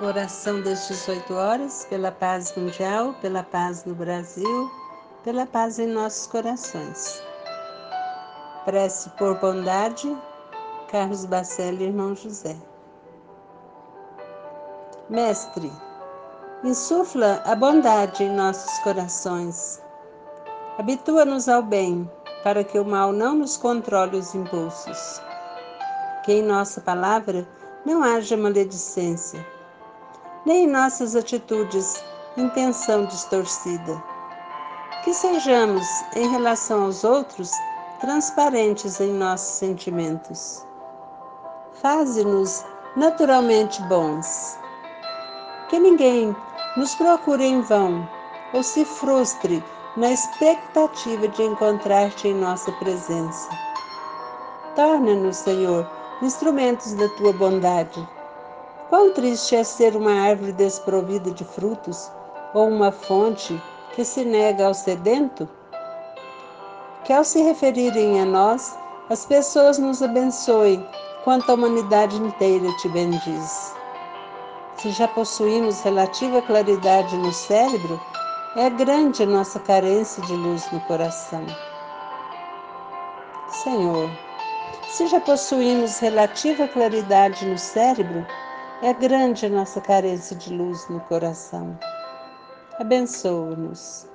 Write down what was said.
Oração das 18 horas, pela paz mundial, pela paz no Brasil, pela paz em nossos corações. Prece por bondade, Carlos Bacelli, irmão José. Mestre, insufla a bondade em nossos corações. Habitua-nos ao bem, para que o mal não nos controle os impulsos. Que em nossa palavra não haja maledicência nem em nossas atitudes intenção distorcida. Que sejamos, em relação aos outros, transparentes em nossos sentimentos. Faze-nos naturalmente bons. Que ninguém nos procure em vão ou se frustre na expectativa de encontrar-te em nossa presença. Torna-nos, Senhor, instrumentos da tua bondade Quão triste é ser uma árvore desprovida de frutos ou uma fonte que se nega ao sedento? Que ao se referirem a nós, as pessoas nos abençoem, quanto a humanidade inteira te bendiz. Se já possuímos relativa claridade no cérebro, é grande a nossa carência de luz no coração. Senhor, se já possuímos relativa claridade no cérebro, é grande a nossa carência de luz no coração. Abençoa-nos.